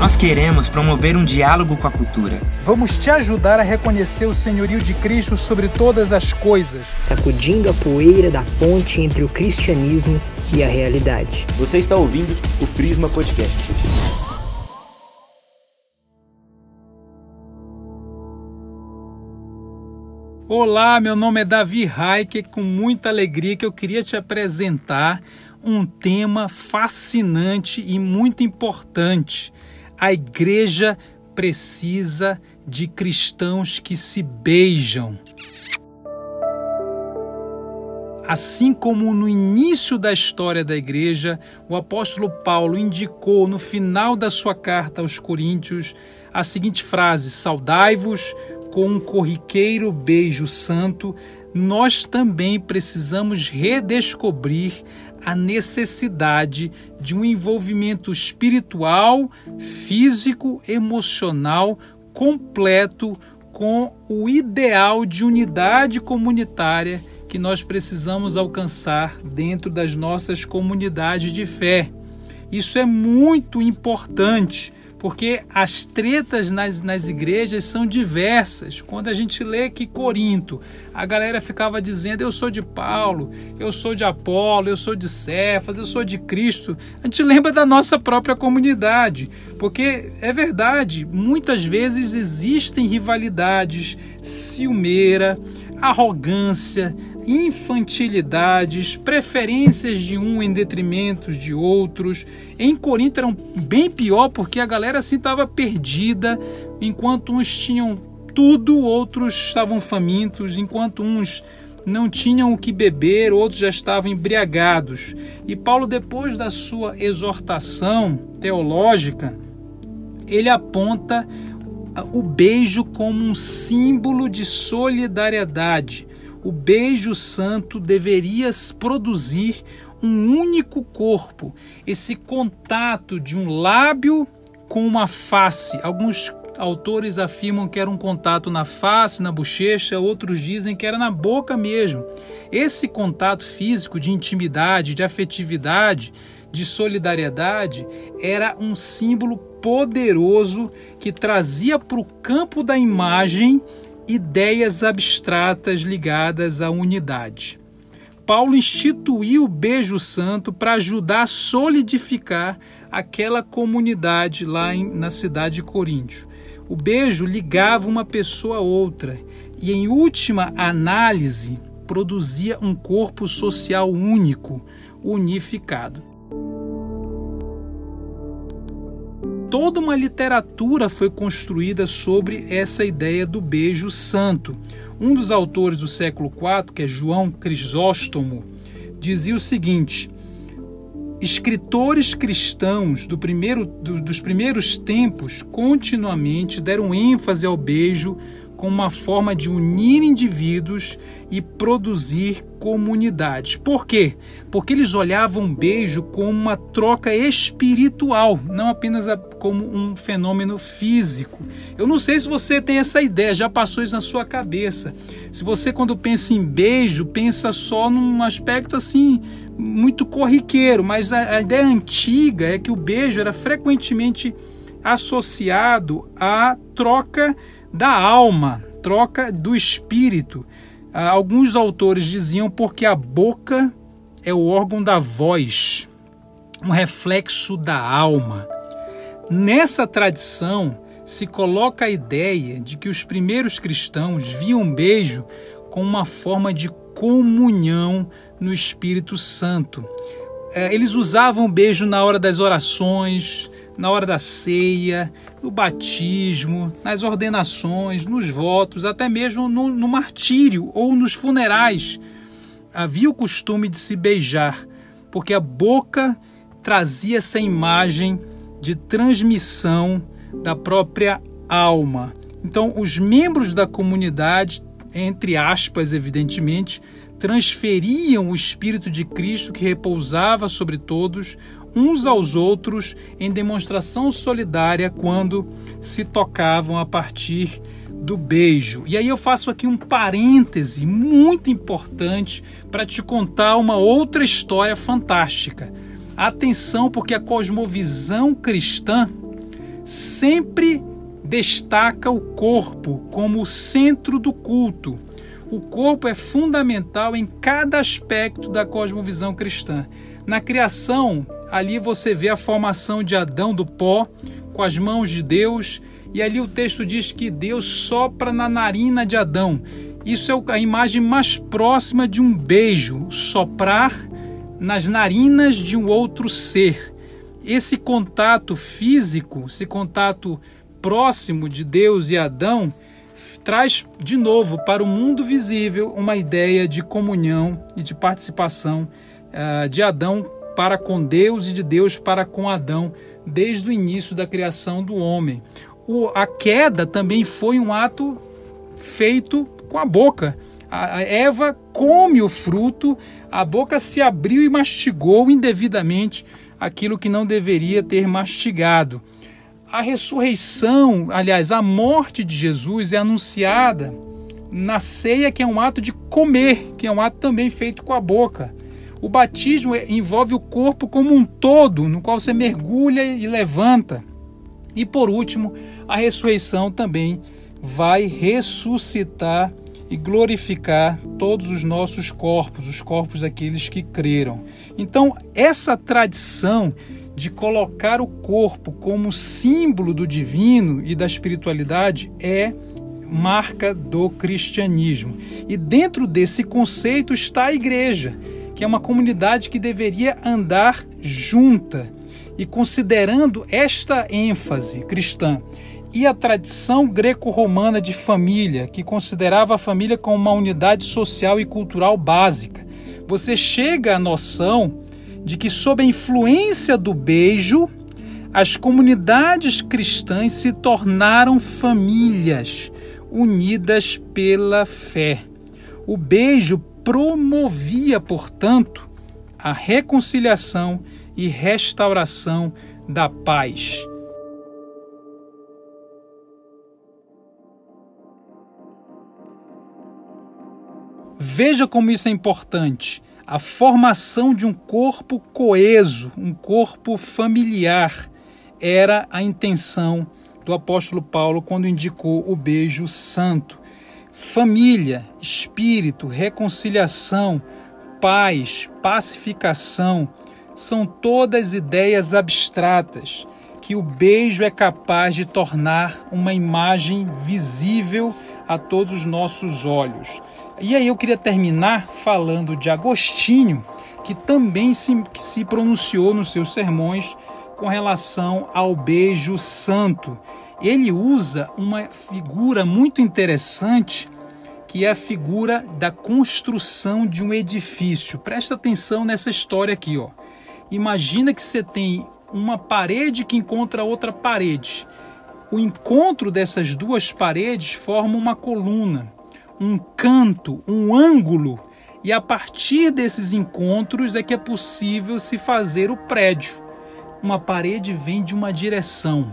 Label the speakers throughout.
Speaker 1: Nós queremos promover um diálogo com a cultura.
Speaker 2: Vamos te ajudar a reconhecer o senhorio de Cristo sobre todas as coisas,
Speaker 3: sacudindo a poeira da ponte entre o cristianismo e a realidade.
Speaker 4: Você está ouvindo o Prisma Podcast.
Speaker 2: Olá, meu nome é Davi Raik, com muita alegria que eu queria te apresentar um tema fascinante e muito importante. A igreja precisa de cristãos que se beijam. Assim como no início da história da igreja, o apóstolo Paulo indicou no final da sua carta aos Coríntios a seguinte frase: Saudai-vos com um corriqueiro beijo santo, nós também precisamos redescobrir a necessidade de um envolvimento espiritual, físico, emocional completo com o ideal de unidade comunitária que nós precisamos alcançar dentro das nossas comunidades de fé. Isso é muito importante porque as tretas nas, nas igrejas são diversas. Quando a gente lê que Corinto, a galera ficava dizendo: Eu sou de Paulo, eu sou de Apolo, eu sou de Cefas, eu sou de Cristo. A gente lembra da nossa própria comunidade, porque é verdade, muitas vezes existem rivalidades, ciumeira, arrogância, infantilidades, preferências de um em detrimento de outros. Em Corinto era bem pior porque a galera assim estava perdida, enquanto uns tinham tudo, outros estavam famintos, enquanto uns não tinham o que beber, outros já estavam embriagados. E Paulo, depois da sua exortação teológica, ele aponta o beijo como um símbolo de solidariedade, o beijo santo deveria produzir um único corpo, esse contato de um lábio com uma face. Alguns autores afirmam que era um contato na face, na bochecha, outros dizem que era na boca mesmo. Esse contato físico de intimidade, de afetividade, de solidariedade era um símbolo poderoso que trazia para o campo da imagem ideias abstratas ligadas à unidade. Paulo instituiu o beijo santo para ajudar a solidificar aquela comunidade lá em, na cidade de Coríntio. O beijo ligava uma pessoa a outra e, em última análise, produzia um corpo social único, unificado. toda uma literatura foi construída sobre essa ideia do beijo santo. Um dos autores do século IV, que é João Crisóstomo, dizia o seguinte: escritores cristãos do primeiro, do, dos primeiros tempos continuamente deram ênfase ao beijo como uma forma de unir indivíduos e produzir comunidades. Por quê? Porque eles olhavam o beijo como uma troca espiritual, não apenas como um fenômeno físico. Eu não sei se você tem essa ideia, já passou isso na sua cabeça. Se você, quando pensa em beijo, pensa só num aspecto assim muito corriqueiro, mas a, ideia antiga é que o beijo era frequentemente associado à troca da alma, troca do espírito. Ah, alguns autores diziam porque a boca é o órgão da voz, um reflexo da alma. Nessa tradição se coloca a ideia de que os primeiros cristãos viam um beijo como uma forma de comunhão no Espírito Santo. É, eles usavam o beijo na hora das orações, na hora da ceia, no batismo, nas ordenações, nos votos, até mesmo no, no martírio ou nos funerais. Havia o costume de se beijar, porque a boca trazia essa imagem de transmissão da própria alma. Então, os membros da comunidade, entre aspas, evidentemente, transferiam o Espírito de Cristo que repousava sobre todos, uns aos outros, em demonstração solidária quando se tocavam a partir do beijo. E aí eu faço aqui um parêntese muito importante para te contar uma outra história fantástica. Atenção, porque a cosmovisão cristã sempre destaca o corpo como o centro do culto. O corpo é fundamental em cada aspecto da cosmovisão cristã. Na criação, ali você vê a formação de Adão do pó, com as mãos de Deus, e ali o texto diz que Deus sopra na narina de Adão. Isso é a imagem mais próxima de um beijo, soprar nas narinas de um outro ser. Esse contato físico, esse contato próximo de Deus e Adão, traz de novo para o mundo visível uma ideia de comunhão e de participação uh, de Adão para com Deus e de Deus para com Adão, desde o início da criação do homem. O, a queda também foi um ato feito com a boca. A Eva come o fruto, a boca se abriu e mastigou indevidamente aquilo que não deveria ter mastigado. A ressurreição, aliás, a morte de Jesus é anunciada na ceia, que é um ato de comer, que é um ato também feito com a boca. O batismo envolve o corpo como um todo, no qual você mergulha e levanta. E por último, a ressurreição também vai ressuscitar e glorificar todos os nossos corpos, os corpos daqueles que creram. Então, essa tradição de colocar o corpo como símbolo do divino e da espiritualidade é marca do cristianismo. E dentro desse conceito está a igreja, que é uma comunidade que deveria andar junta. E considerando esta ênfase cristã e a tradição greco-romana de família, que considerava a família como uma unidade social e cultural básica. Você chega à noção de que, sob a influência do beijo, as comunidades cristãs se tornaram famílias unidas pela fé. O beijo promovia, portanto, a reconciliação e restauração da paz. Veja como isso é importante. A formação de um corpo coeso, um corpo familiar, era a intenção do apóstolo Paulo quando indicou o beijo santo. Família, espírito, reconciliação, paz, pacificação são todas ideias abstratas que o beijo é capaz de tornar uma imagem visível a todos os nossos olhos. E aí eu queria terminar falando de Agostinho, que também se, se pronunciou nos seus sermões com relação ao beijo santo. Ele usa uma figura muito interessante, que é a figura da construção de um edifício. Presta atenção nessa história aqui, ó. Imagina que você tem uma parede que encontra outra parede. O encontro dessas duas paredes forma uma coluna um canto, um ângulo, e a partir desses encontros é que é possível se fazer o prédio. Uma parede vem de uma direção,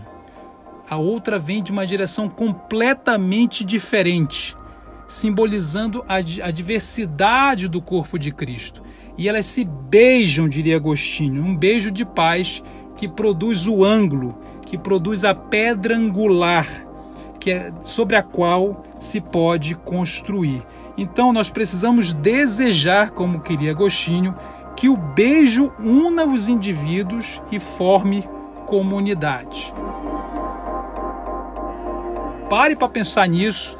Speaker 2: a outra vem de uma direção completamente diferente, simbolizando a, a diversidade do corpo de Cristo. E elas se beijam, diria Agostinho, um beijo de paz que produz o ângulo, que produz a pedra angular que é sobre a qual se pode construir. Então nós precisamos desejar, como queria Agostinho, que o beijo una os indivíduos e forme comunidade. Pare para pensar nisso.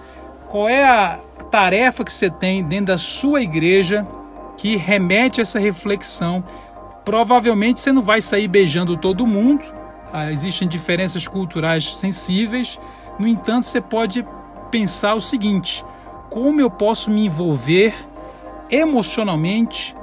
Speaker 2: Qual é a tarefa que você tem dentro da sua igreja que remete a essa reflexão? Provavelmente você não vai sair beijando todo mundo, ah, existem diferenças culturais sensíveis, no entanto, você pode pensar o seguinte: como eu posso me envolver emocionalmente,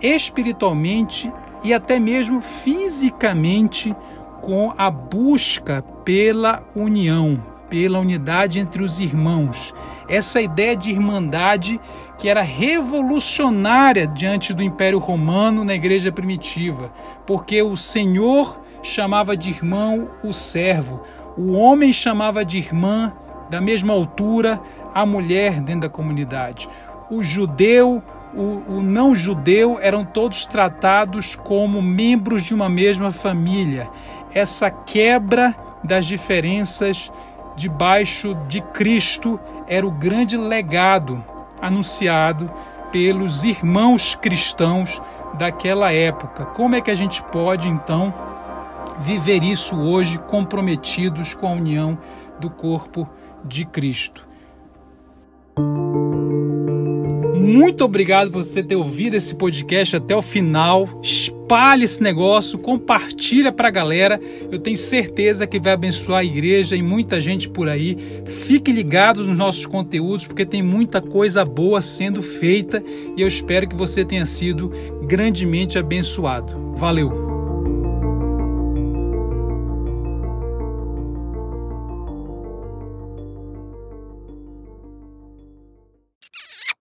Speaker 2: espiritualmente e até mesmo fisicamente com a busca pela união, pela unidade entre os irmãos. Essa ideia de irmandade que era revolucionária diante do Império Romano na igreja primitiva, porque o Senhor chamava de irmão o servo, o homem chamava de irmã da mesma altura a mulher dentro da comunidade. O judeu, o, o não judeu eram todos tratados como membros de uma mesma família. Essa quebra das diferenças debaixo de Cristo era o grande legado anunciado pelos irmãos cristãos daquela época. Como é que a gente pode então viver isso hoje comprometidos com a união do corpo de Cristo? Muito obrigado por você ter ouvido esse podcast até o final. Espalhe esse negócio, compartilha para a galera. Eu tenho certeza que vai abençoar a igreja e muita gente por aí. Fique ligado nos nossos conteúdos porque tem muita coisa boa sendo feita e eu espero que você tenha sido grandemente abençoado. Valeu!